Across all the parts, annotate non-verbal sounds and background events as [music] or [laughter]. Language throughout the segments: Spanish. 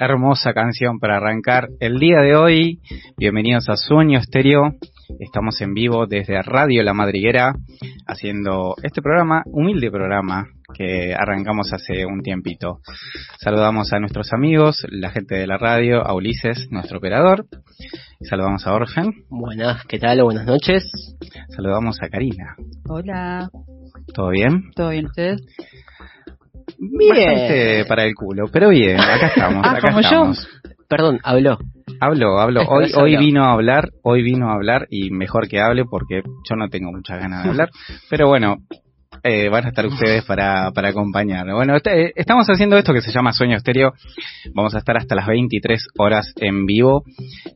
Hermosa canción para arrancar el día de hoy. Bienvenidos a Sueño Estéreo. Estamos en vivo desde Radio La Madriguera haciendo este programa, humilde programa que arrancamos hace un tiempito. Saludamos a nuestros amigos, la gente de la radio, a Ulises, nuestro operador. Saludamos a Orgen. Buenas, ¿qué tal? Buenas noches. Saludamos a Karina. Hola, ¿Todo bien? ¿todo bien ustedes? Bastante para el culo, pero bien, acá estamos. Ah, acá como yo. estamos. Perdón, habló. Hablo. Esto Hoy, es hoy vino a hablar, hoy vino a hablar y mejor que hable porque yo no tengo muchas ganas de hablar. [laughs] Pero bueno, eh, van a estar ustedes para, para acompañarme. Bueno, este- estamos haciendo esto que se llama Sueño Estéreo. Vamos a estar hasta las 23 horas en vivo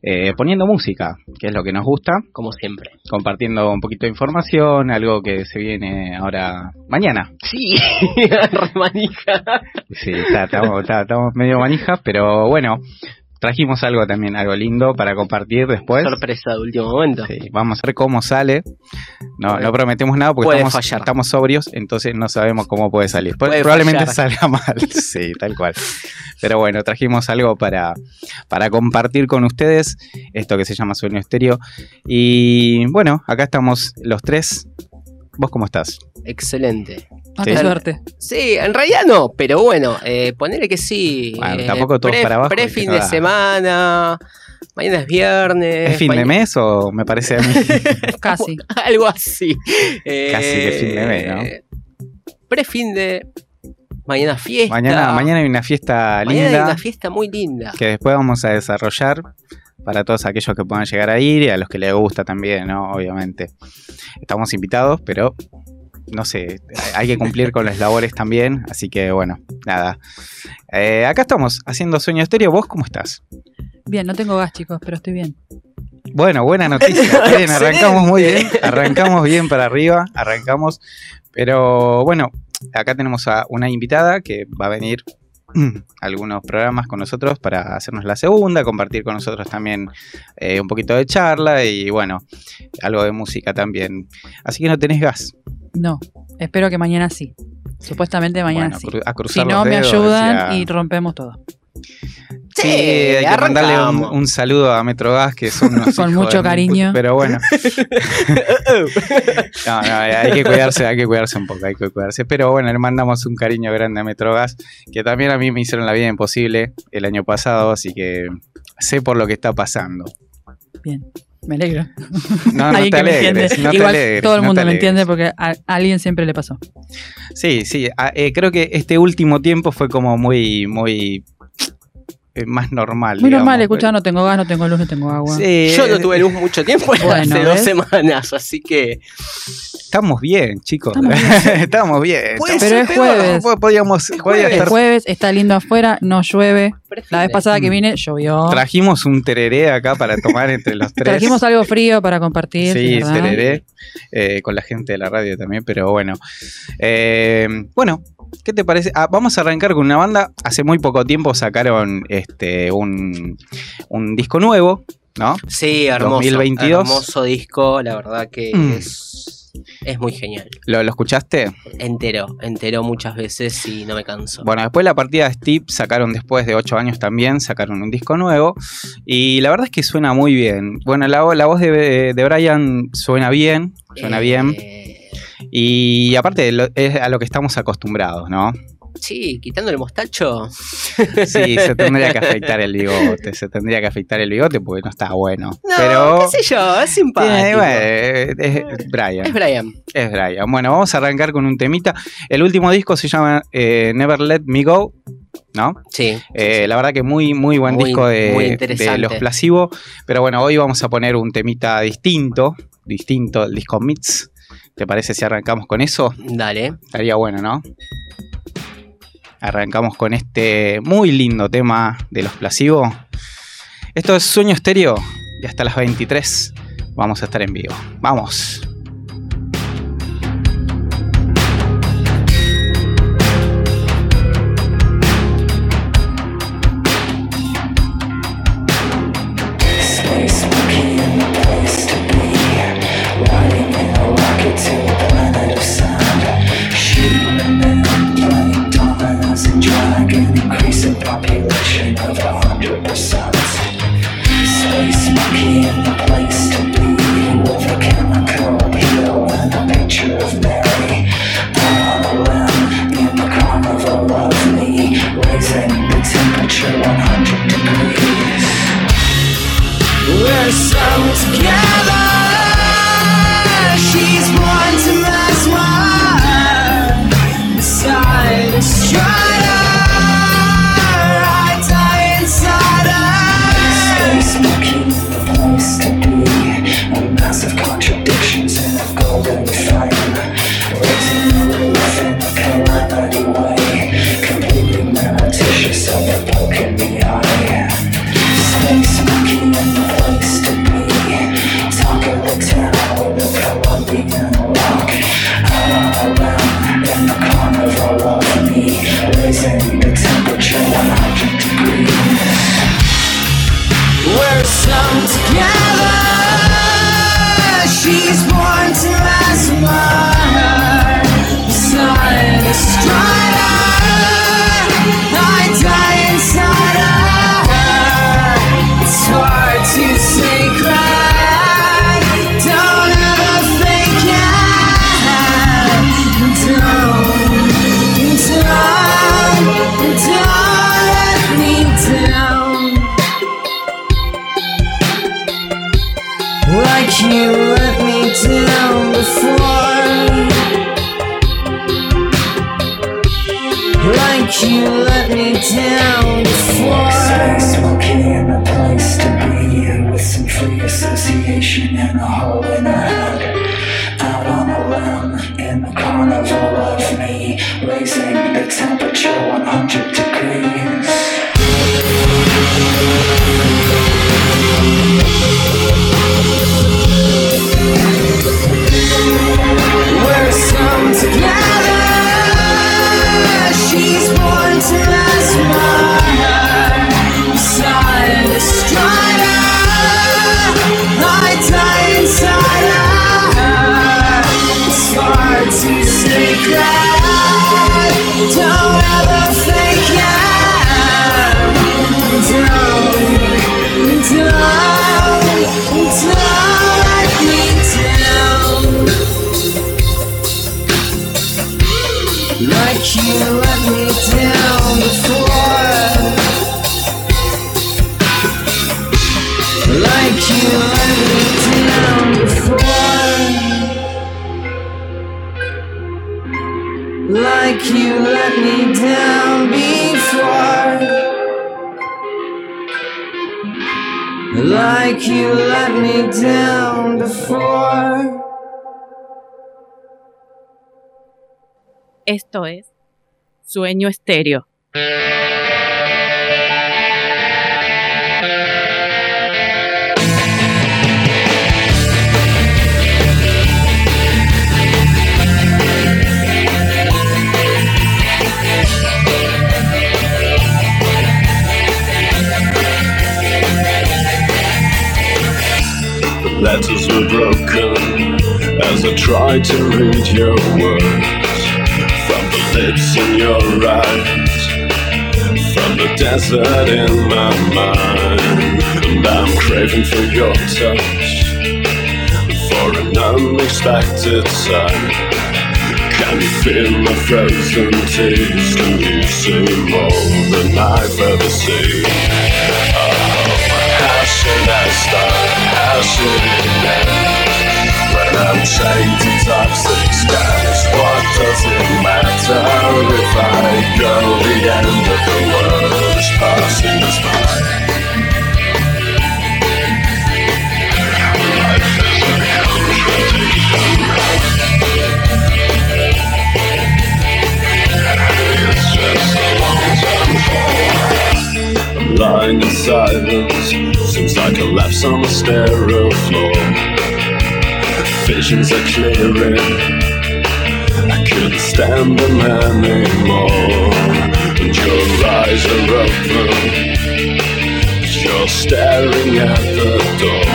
eh, poniendo música, que es lo que nos gusta, Como siempre. compartiendo un poquito de información, algo que se viene ahora mañana. Sí, [laughs] remanija. Sí, estamos, medio manijas, pero bueno, trajimos algo también, algo lindo para compartir después. Sorpresa de último momento. Sí, vamos a ver cómo sale. No, no prometemos nada porque estamos, fallar. estamos sobrios, entonces no sabemos cómo puede salir. Puede probablemente fallar. salga [laughs] mal, sí, tal cual. Pero bueno, trajimos algo para, para compartir con ustedes, esto que se llama Sueño Estéreo. Y bueno, acá estamos los tres. ¿Vos cómo estás? Excelente. Ah, Sí. qué suerte. Sí, en realidad no, pero bueno, eh, ponele que sí. Bueno, Eh, tampoco todos pre- para abajo, Pre fin de semana. Mañana es viernes. ¿Es fin de mes o me parece a mí? [laughs] Casi. [laughs] Algo así. Eh, Casi que fin de mes, ¿no? Pre fin de. Mañana fiesta. mañana, mañana hay una fiesta Mañana hay linda. una fiesta muy linda. que después vamos a desarrollar para todos aquellos que puedan llegar a ir y a los que les gusta también, ¿no? Obviamente. Estamos invitados, pero no sé, hay que cumplir con las labores también, así que bueno, nada. Eh, acá estamos haciendo Sueño Estéreo. ¿Vos cómo estás? Bien, no tengo gas, chicos, pero estoy bien. Bueno, buena noticia. [laughs] Bien, arrancamos muy bien, arrancamos bien para arriba, arrancamos. Pero bueno, acá tenemos a una invitada que va a venir [clears throat] a algunos programas con nosotros para hacernos la segunda, compartir con nosotros también eh, un poquito de charla y bueno, algo de música también. Así que no tenés gas. No, espero que mañana sí. Supuestamente mañana Bueno, sí. Si no, me ayudan decía- y rompemos todo. Sí, hay que mandarle un, saludo a Metrogas que son unos [laughs] Con mucho cariño. Pero bueno. [laughs] No, no, hay que cuidarse, hay que cuidarse un poco, hay que cuidarse. Pero bueno, le mandamos un cariño grande a Metrogas, que también a mí me hicieron la vida imposible el año pasado, así que sé por lo que está pasando. Bien, me alegro. No, no [laughs] te alegres, no te Igual alegres, todo el no mundo te me entiende porque a, alguien siempre le pasó. Sí, sí, a- eh, creo que este último tiempo fue como muy, muy más normal. Muy normal, escuchar, no tengo gas, no tengo luz, no tengo agua. Sí, Yo no eh, tuve luz mucho [laughs] tiempo, Bueno, hace dos semanas, así que. Estamos bien, chicos. Estamos [laughs] bien. Estamos bien. Pero ser es jueves. Po- Podíamos, Es jueves. Estar- jueves está lindo afuera, no llueve. La vez pasada que Mm. vine llovió. Trajimos un tereré acá para tomar entre los tres. Trajimos algo frío para compartir. Sí, ¿verdad? tereré. eh, con la gente de la radio también, pero bueno. Eh, bueno, ¿qué te parece? Ah, vamos a arrancar con una banda. Hace muy poco tiempo sacaron este un, un disco nuevo, ¿no? Sí, hermoso. 2022. Hermoso disco, la verdad que Mm. es, es muy genial. ¿Lo, lo escuchaste? Entero, entero muchas veces y no me canso. Bueno, después la partida de Steve sacaron después de 8 años también, sacaron un disco nuevo y la verdad es que suena muy bien. Bueno, la, la voz de, de Brian suena bien, suena Eh, bien y aparte es a lo que estamos acostumbrados, ¿no? Sí, quitando el mostacho. Sí, se [laughs] tendría que afeitar el bigote, se tendría que afeitar el bigote porque no está bueno. No, Pero qué sé yo, es simpático. bueno, es, es Brian. Es Brian. Es Brian. Bueno, vamos a arrancar con un temita. El último disco se llama eh, Never Let Me Go, ¿no? Sí. Eh, La verdad que muy, muy buen Muy- disco de. Los. Pero bueno, hoy vamos a poner un temita distinto, distinto el disco Mix. ¿Te parece si arrancamos con eso? Dale. Estaría bueno, ¿no? Arrancamos con este muy lindo tema de Los Plasivo. Esto es Sueño Estéreo y hasta las 23 vamos a estar en vivo. Vamos. there's some. Esto es Sueño Estéreo. Letters were broken as I tried to read your words lips in your eyes, from the desert in my mind. And I'm craving for your touch, for an unexpected sign. Can you feel my frozen tears? Can you see more than I've ever seen? Oh, how should I start? How should it end? When I'm chained to toxic what does it matter if I go? The end of the world is passing us by. Lying in silence, seems like a lapse on the sterile floor. Visions are clearing, Couldn't stand them anymore. And your eyes are open, you're staring at the door.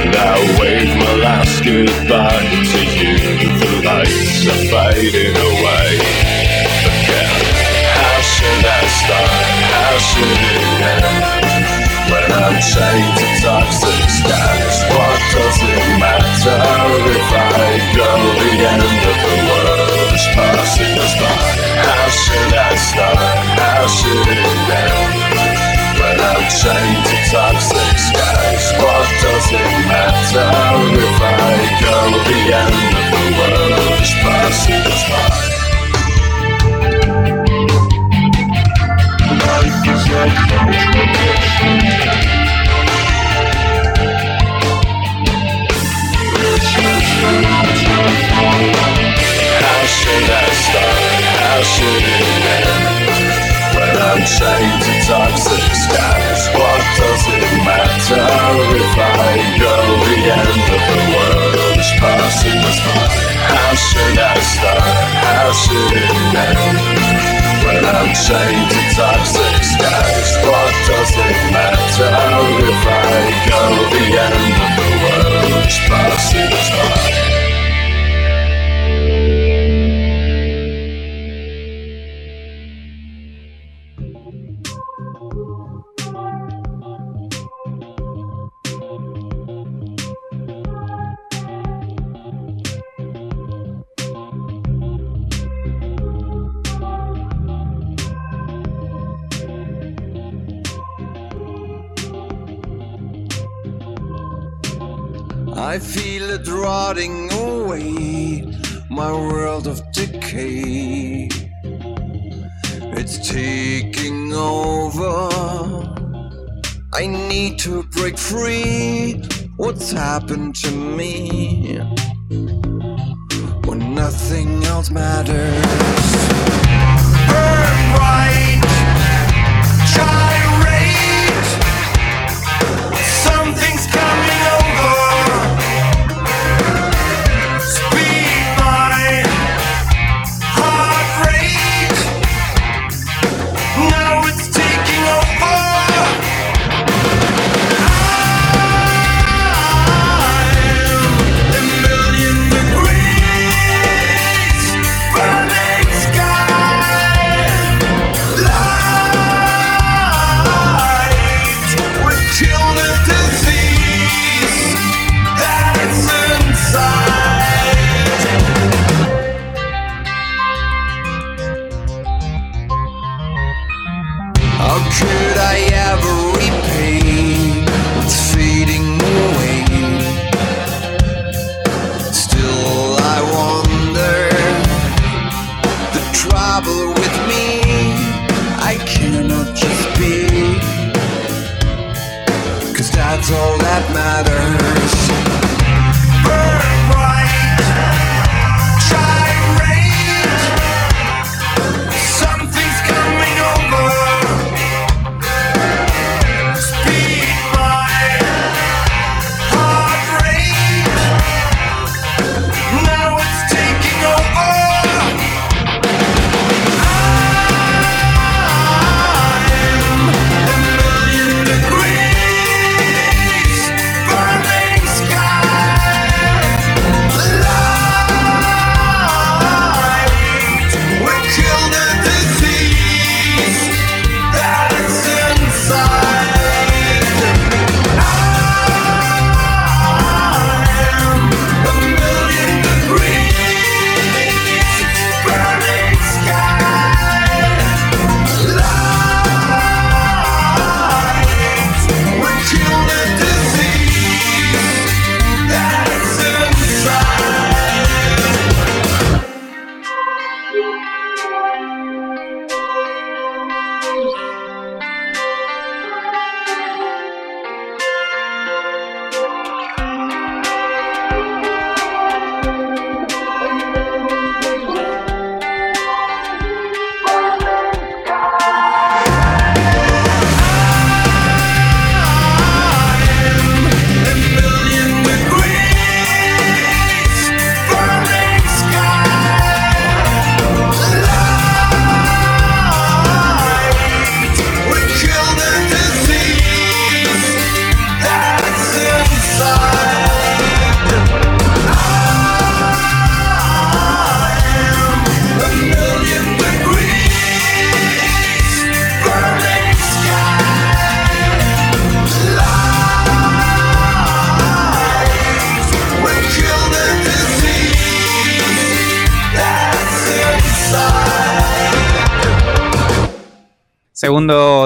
And I wave my last goodbye to you. The lights are fading away again. How should I start? How should it end? When I'm chained to toxic skies, what does it matter if I go? End of the world is passing us by. How should I start? How should it end? When I'm chained to toxic skies, what does it matter if I go? The end of the world is passing us by. Life is like How Chained to toxic skies, what does it matter if I go? The end of the world is passing us by. How should I start? How should it end? When I'm chained to toxic skies, what does it matter if I go? Rotting away, my world of decay. It's taking over. I need to break free. What's happened to me? When nothing else matters. Burn bright,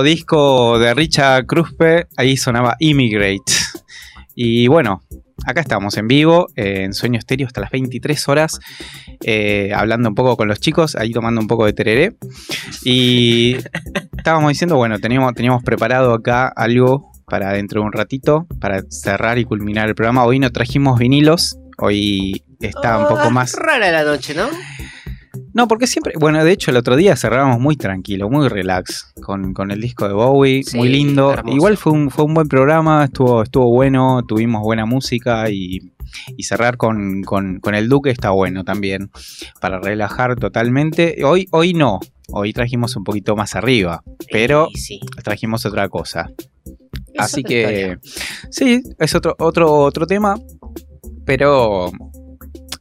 Disco de Richard Kruspe, ahí sonaba Immigrate. Y bueno, acá estamos en vivo, eh, en Sueño Estéreo hasta las 23 horas, eh, hablando un poco con los chicos, ahí tomando un poco de tereré. Y [laughs] estábamos diciendo, bueno, teníamos, teníamos preparado acá algo para dentro de un ratito, para cerrar y culminar el programa. Hoy no trajimos vinilos, hoy está un poco Ah, más... Rara la noche, ¿no? No, porque siempre, bueno, de hecho el otro día cerramos muy tranquilo, muy relax, con, con el disco de Bowie, Sí, muy lindo. hermoso. Igual fue un, fue un buen programa, estuvo, estuvo bueno, tuvimos buena música y, y cerrar con, con- con el Duque está bueno también, para relajar totalmente. Hoy, hoy no, hoy trajimos un poquito más arriba, pero sí. trajimos otra cosa. Es Así otra que historia. sí, es otro, otro, otro tema, pero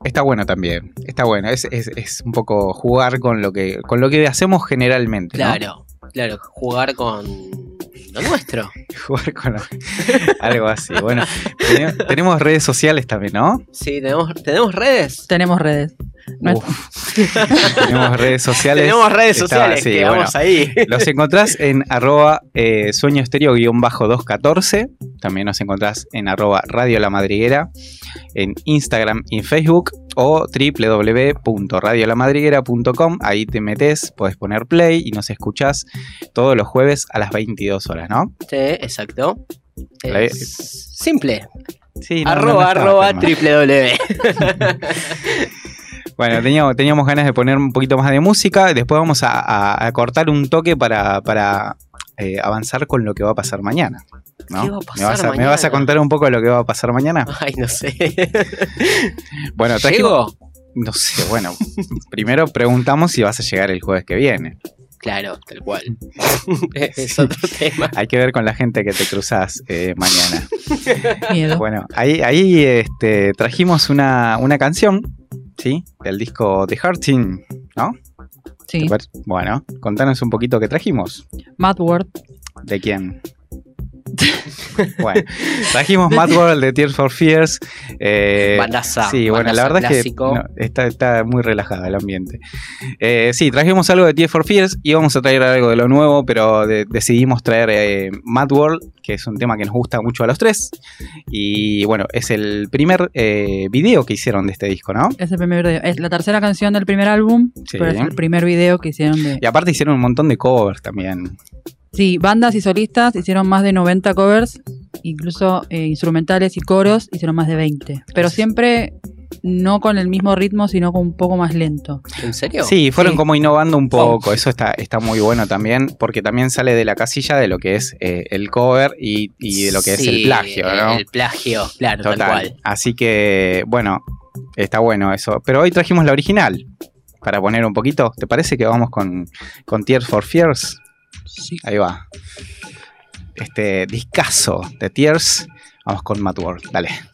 está bueno también. Está bueno. Es, es- es un poco jugar con lo que, con lo que hacemos generalmente. ¿no? Claro, claro, jugar con lo nuestro. [laughs] Jugar con lo- [laughs] algo así. Bueno, tenemos, tenemos redes sociales también, ¿no? Sí, tenemos, tenemos redes. Tenemos redes. [laughs] Tenemos redes sociales. Tenemos redes Está- sociales, sí, que bueno. vamos ahí. Los encontrás en arroba eh, sueño estéreo guion bajo 214. También nos encontrás en arroba radio la madriguera, en Instagram y en Facebook o www.radiolamadriguera.com. Ahí te metes, puedes poner play y nos escuchás todos los jueves a las 22 horas, ¿no? Sí, exacto. Es simple. Sí, no, arroba, no arroba, tan mal. triple W. [laughs] Bueno, [laughs] teníamos, teníamos ganas de poner un poquito más de música. Después vamos a, a- a cortar un toque para, para, eh, avanzar con lo que va a pasar mañana. ¿no? ¿Qué va a ¿Me, pasar vas a, me vas a contar un poco de lo que va a pasar mañana? [laughs] Ay, no sé. [laughs] Bueno, trajimos-. No sé, bueno, primero preguntamos si vas a llegar el jueves que viene. Claro, tal cual. [laughs] [laughs] es otro tema. Hay que ver con la gente que te cruzas eh, mañana. [laughs] miedo. Bueno, ahí, ahí este, trajimos una, una canción, ¿sí? Del disco The Hurting, ¿no? Sí. Bueno, contanos un poquito qué trajimos. Mad World. ¿De quién? [laughs] bueno, trajimos Mad World de Tears for Fears. eh, Bandaza, Sí, bueno, la verdad clásico. es que no, está, está muy relajada el ambiente. Eh, sí, trajimos algo de Tears for Fears, íbamos a traer algo de lo nuevo, pero de- decidimos traer eh, Mad World, que es un tema que nos gusta mucho a los tres. Y bueno, es el primer eh, video que hicieron de este disco, ¿no? Es el primer video. Es la tercera canción del primer álbum, Sí. pero es el primer video que hicieron de. Y aparte hicieron un montón de covers también. Sí, bandas y solistas hicieron más de 90 covers, incluso eh, instrumentales y coros hicieron más de 20. Pero siempre no con el mismo ritmo, sino con un poco más lento. ¿En serio? Sí, fueron Sí. como innovando un poco. Eso está, está muy bueno también, porque también sale de la casilla de lo que es eh, el cover y, y de lo que es el plagio, ¿no? El plagio, claro, tal Total. cual. Así que, bueno, está bueno eso. Pero hoy trajimos la original. Para poner un poquito, ¿te parece que vamos con, con Tears for Fears? Ahí va. Este discazo de Tears. Vamos con Matt Ward. Dale.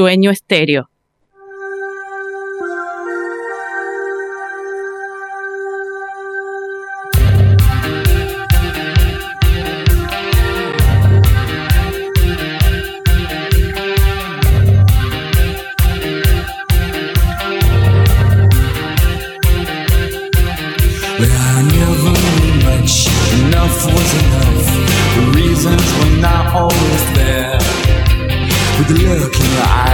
Sueño Estéreo. looking your eyes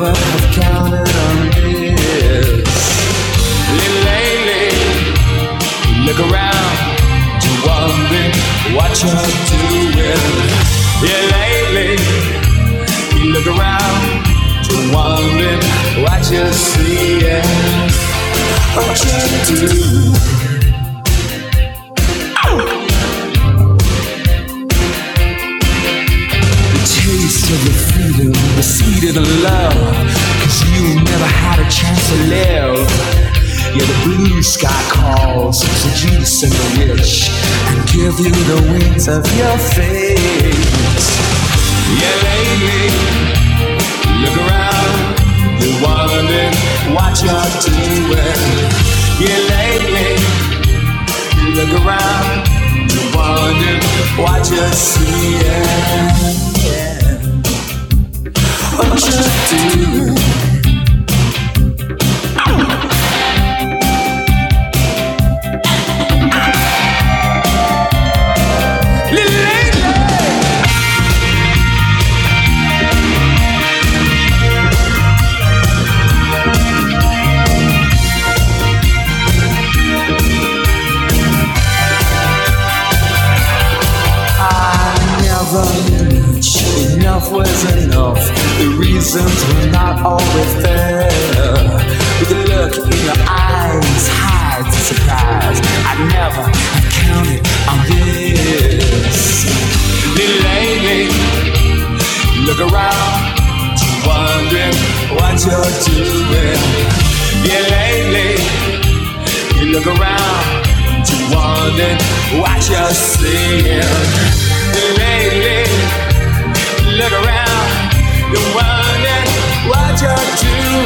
never have counted on this. Lately, look around, you wondering what you're doing. Yeah, lately, look around, you wondering what you're seeing. What you do? The seed of the love. Cause you never had a chance to live. Yeah, the blue sky calls, seduce and the rich, and give you the wings of your fate. Yeah, lately, look around, you're wondering what you're doing. Yeah, lately, you look around, you're wondering what you're seeing. Yeah. What you do? Was enough. The reasons were not always there. With the look in your eyes, hides the surprise. I never have counted on this. Little lady, look around, wondering what you're doing. Yeah, lately, you look around, wondering what you're seeing. Lately, look around, you're wondering what you're doing.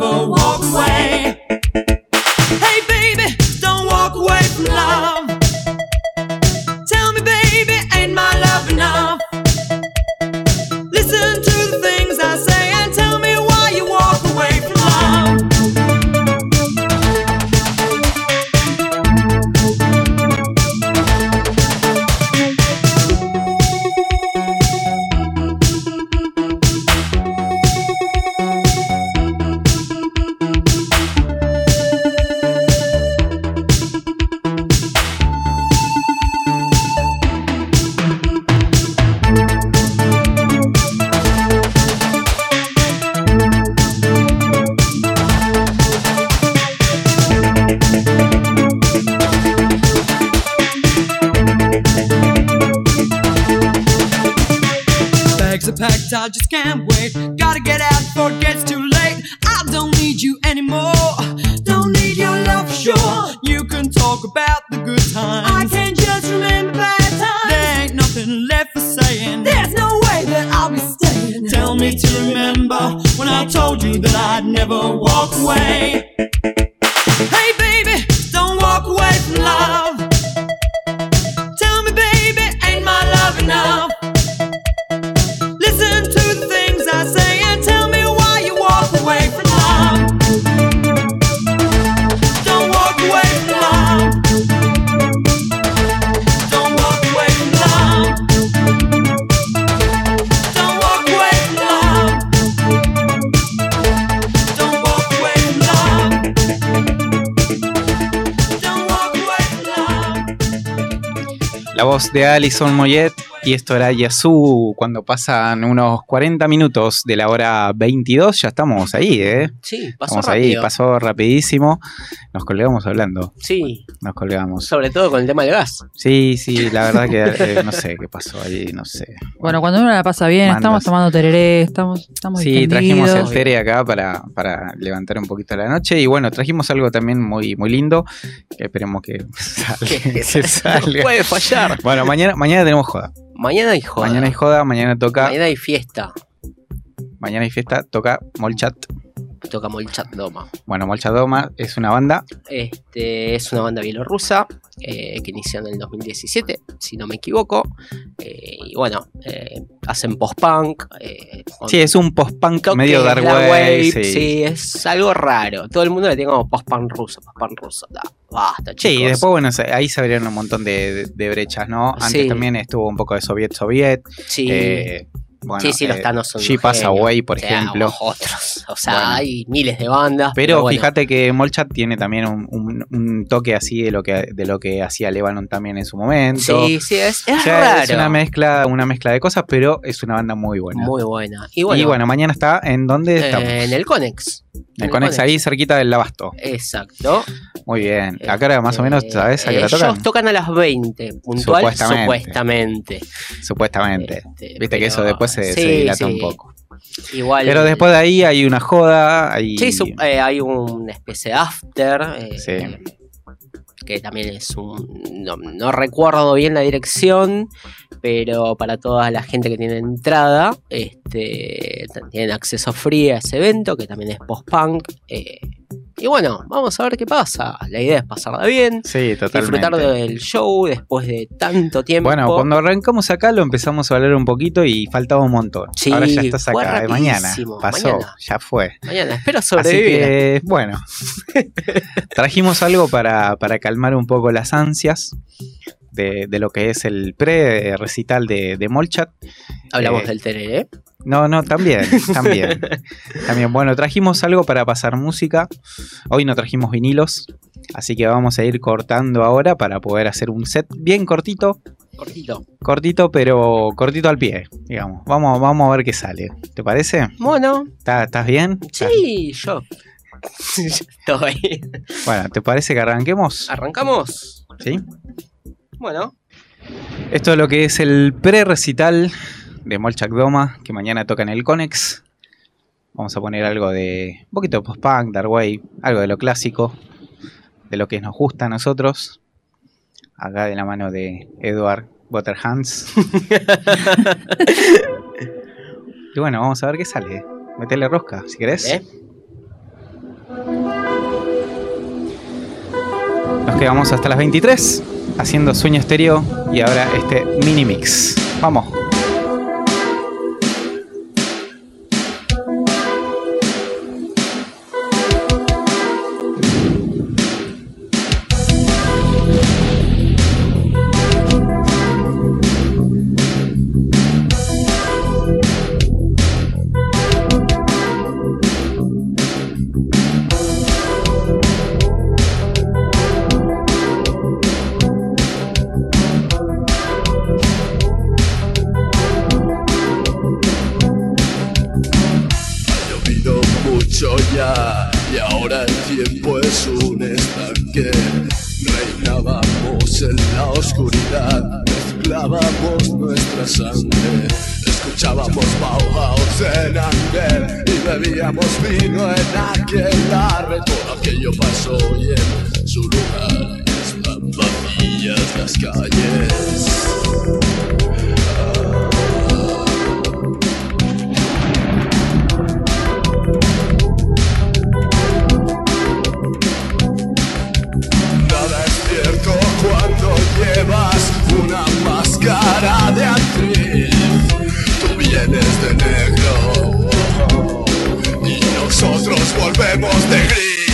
Never walk away. That I'd never walk away. Hey, voz de Alison Moyet y esto era Yasu cuando pasan unos 40 minutos de la hora 22, ya estamos ahí, ¿eh? Sí, pasó Estamos ahí, rápido. pasó rapidísimo. Nos colgamos hablando, Sí, nos colgamos. sobre todo con el tema del gas. Sí, sí, la verdad que eh, no sé qué pasó ahí, no sé. Bueno, cuando uno la pasa bien, Mandas. estamos tomando tereré, estamos, estamos Sí, trajimos el distendidos. tere acá para, para levantar un poquito la noche y bueno, trajimos algo también muy, muy lindo que esperemos [laughs] que salga. Que- que salga. No puede fallar. Bueno, mañana, mañana tenemos joda. Mañana hay joda. Mañana hay joda, mañana toca, Mañana hay fiesta. mañana hay fiesta, toca Molchat. Toca Molchat Doma. Bueno, Molchat Doma es una banda, Este, es una banda bielorrusa eh, que inició en el 2017, si no me equivoco. Eh, y bueno, eh, hacen post-punk. sí, es un post-punk medio dark wave, sí. sí. es algo raro. Todo el mundo le tiene como post-punk ruso, post-punk ruso. Da, basta, Sí, chicos. después, bueno, ahí se abrieron un montón de, de- de brechas, ¿no? Antes Sí. también estuvo un poco de Soviet-Soviet. Sí, bueno, sí, sí, los eh, Thanos son. She Pass. Away, por O sea, ejemplo. Otros. O sea, Bueno. hay miles de bandas. Pero bueno, fíjate que Molchat tiene también un, un- un toque así de lo que de lo que hacía Lebanon también en su momento. Sí, sí, es, es O sea, raro. es una mezcla, una mezcla de cosas, pero es una banda muy buena. Muy buena. Y y bueno, mañana está en donde eh, estamos. en el Conex. en el Conex, ahí cerquita del Abasto. Exacto. Muy bien. Acá era más o menos, Eh, ¿sabes? ¿A qué hora ellos tocan? tocan a las 20, puntual, Supuestamente. supuestamente. Supuestamente. Este, Viste que eso después se, se sí, dilata sí. un poco. Igual. Pero después de ahí hay una joda, hay... Sí, su- eh, hay una especie de after. eh, Sí. Que también es un. No, no recuerdo bien la dirección, pero para toda la gente que tiene entrada, este, tienen acceso free a ese evento, que también es post-punk. Y bueno, vamos a ver qué pasa. La idea es pasarla bien, Sí, totalmente. disfrutar del show después de tanto tiempo. Bueno, cuando arrancamos acá lo empezamos a hablar un poquito y faltaba un montón. Sí, Ahora ya estás fue acá, de mañana. Pasó, mañana. ya fue. Mañana espero Así sobrevivir. que, bueno, [laughs] trajimos algo para, para calmar un poco las ansias de, de lo que es el pre-recital de, de Molchat. Hablamos eh, del tereré. No, no, también, [laughs] también. también, bueno, trajimos algo para pasar música. Hoy no trajimos vinilos, así que vamos a ir cortando ahora para poder hacer un set bien cortito, Cortito. cortito, pero cortito al pie, digamos. Vamos, vamos a ver qué sale. ¿Te parece? Bueno, ¿Estás, bien? sí, [laughs] yo. Estoy. Bueno, ¿te parece que arranquemos? ¿Arrancamos? ¿Sí? Bueno, Esto es lo que es el pre-recital de Molchak Doma, que mañana toca en el Conex. Vamos a poner algo de. un poquito de post-punk, dark wave, algo de lo clásico, de lo que nos gusta a nosotros. Acá de la mano de Edward Waterhands. [laughs] y bueno, vamos a ver qué sale. Metele rosca, si querés. ¿eh? Nos quedamos hasta las 23 haciendo sueño estéreo y ahora este mini mix. Vamos. Volvemos de gris.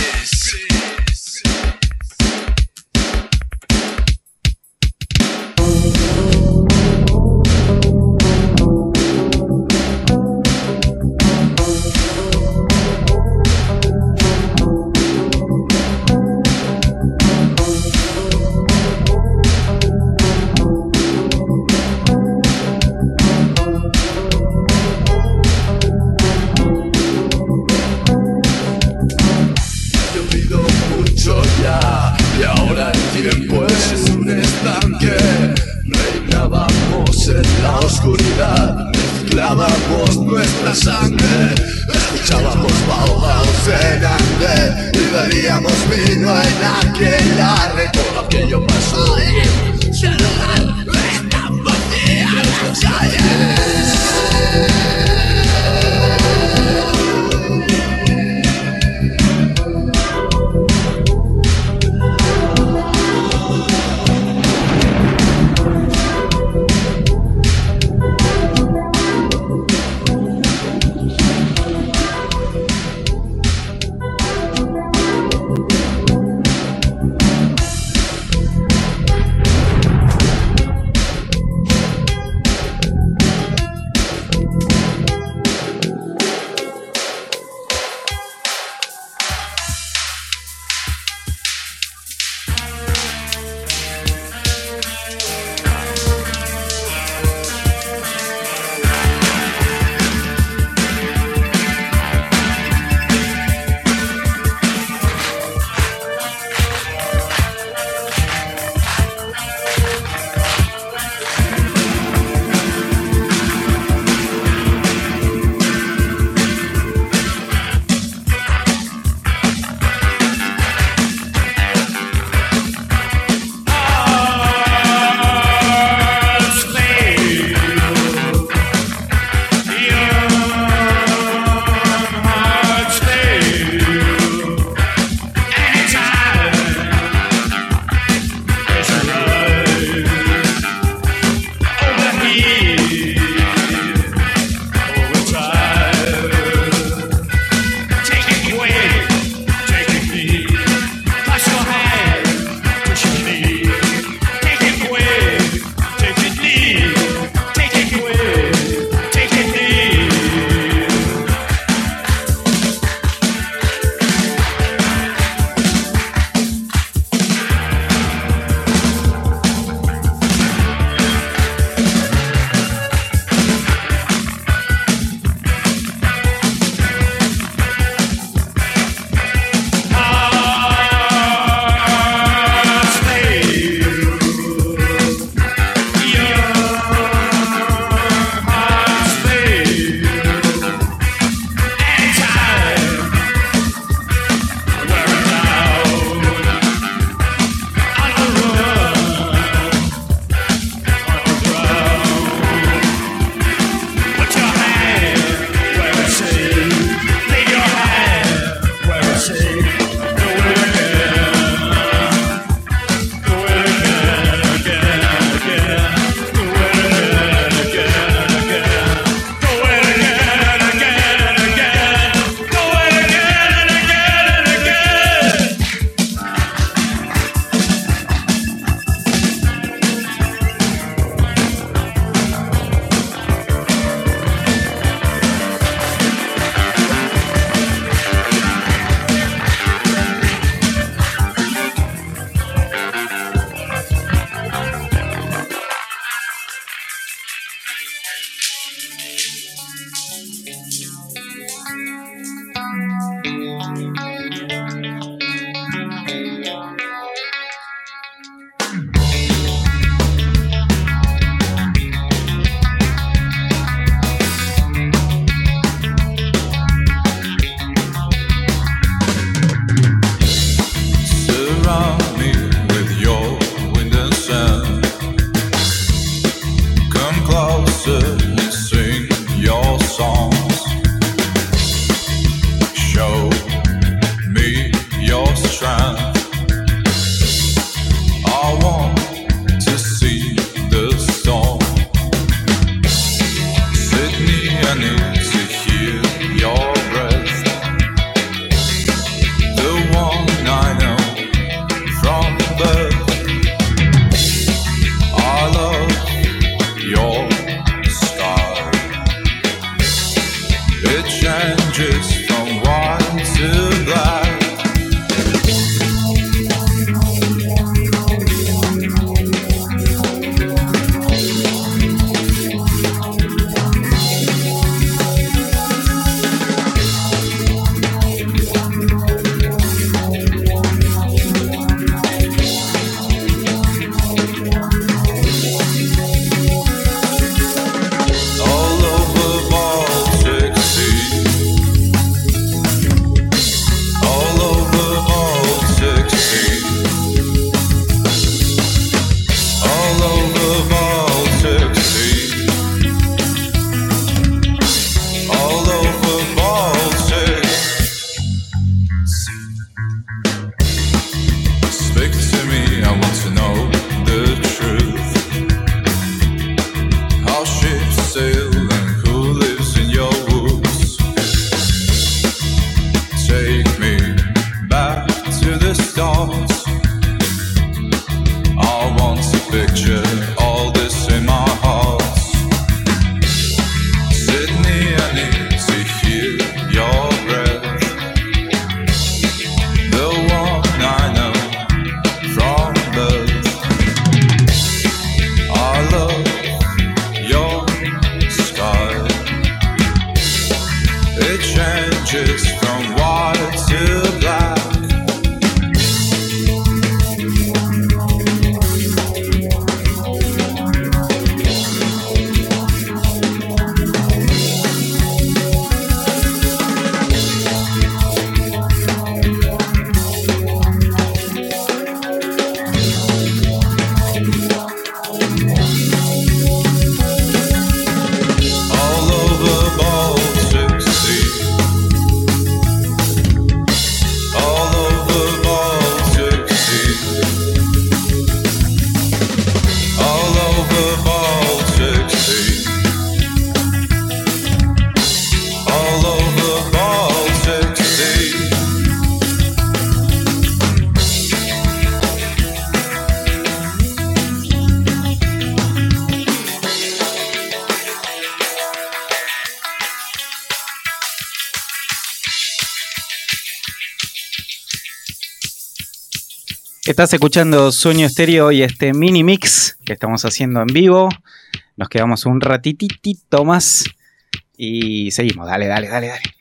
Hey. Estás escuchando Sueño Estéreo y este mini mix que estamos haciendo en vivo. Nos quedamos un ratitito más y seguimos. Dale, dale, dale, dale.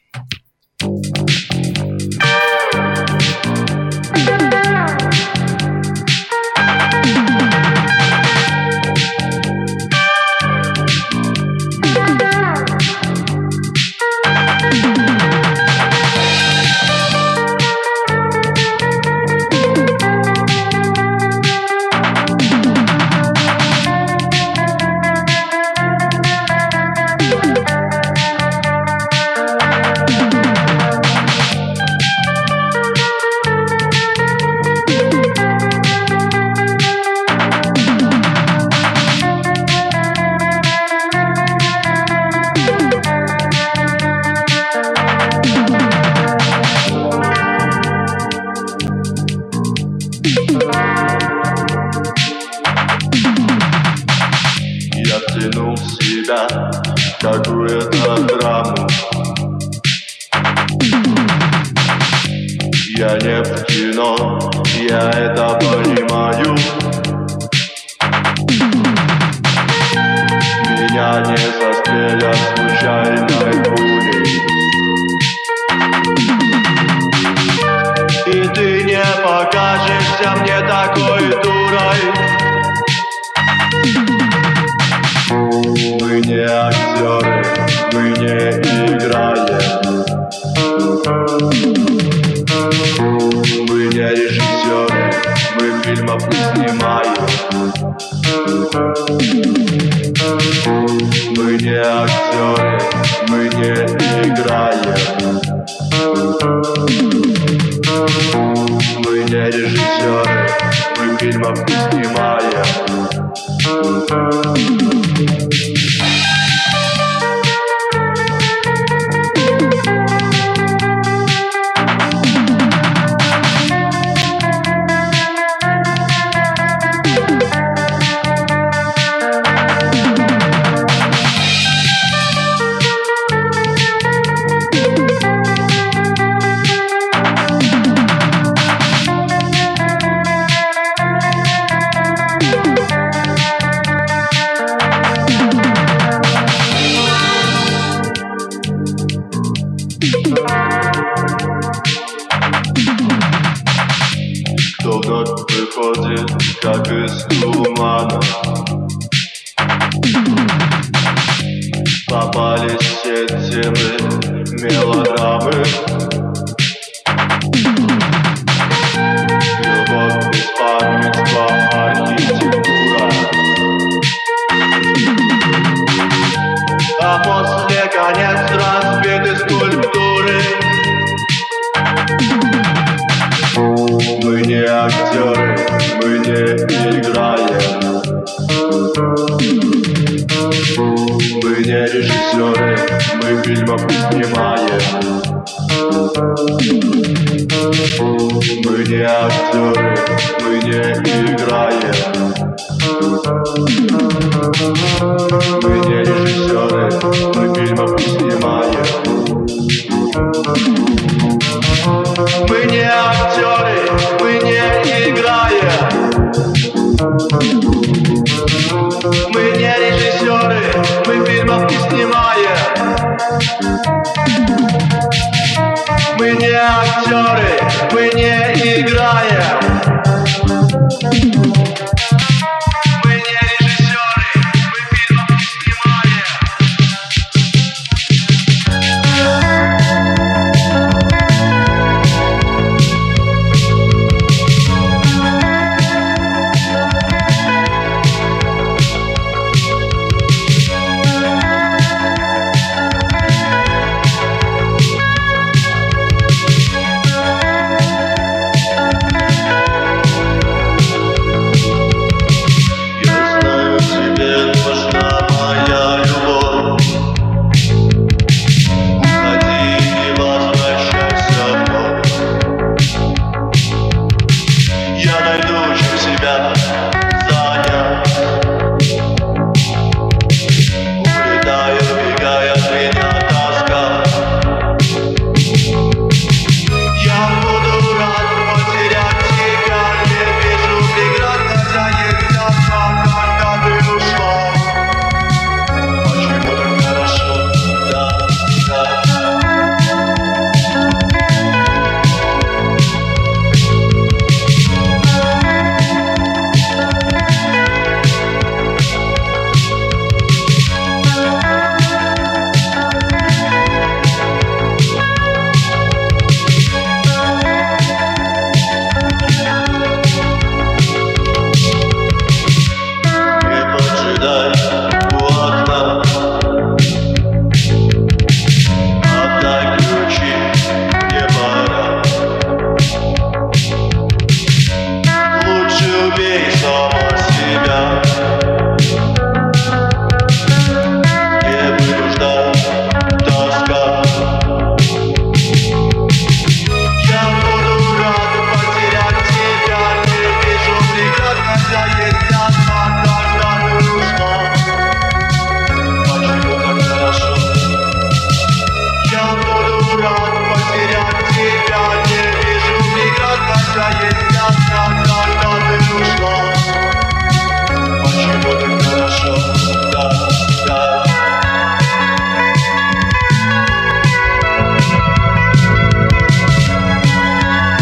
вновь приходит, как из тумана. Попались все темы мелодрамы.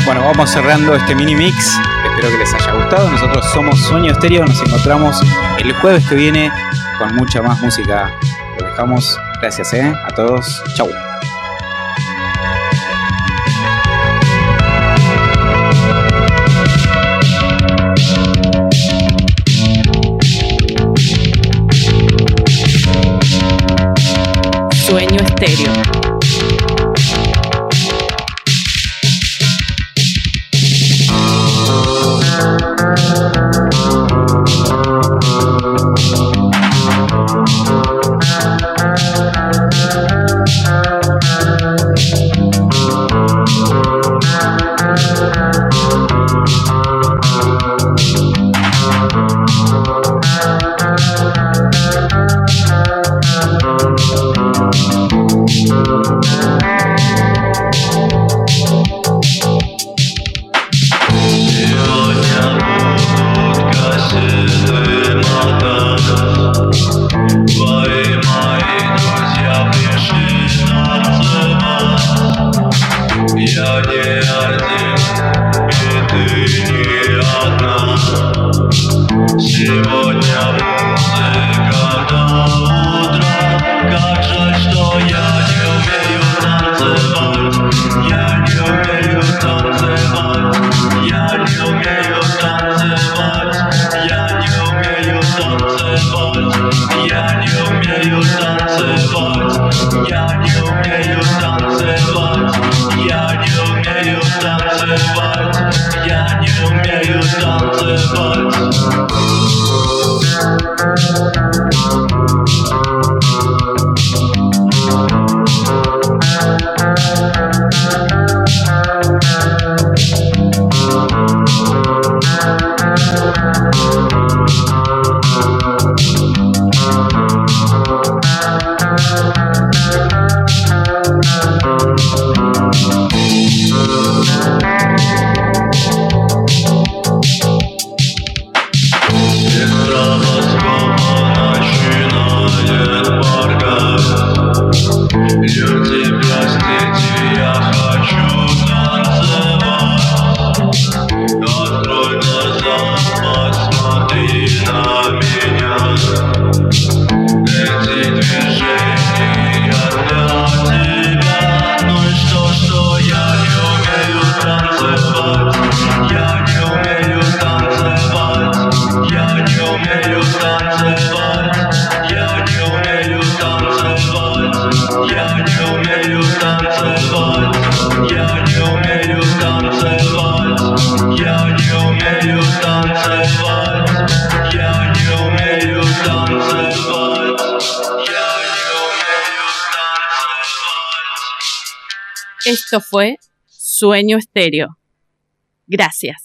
Bueno, vamos cerrando este mini mix. Espero que les haya gustado. Nosotros somos Sueño Estéreo. Nos encontramos el jueves que viene con mucha más música. Lo dejamos. Gracias eh, a todos. Chau. Esto fue Sueño Estéreo. Gracias.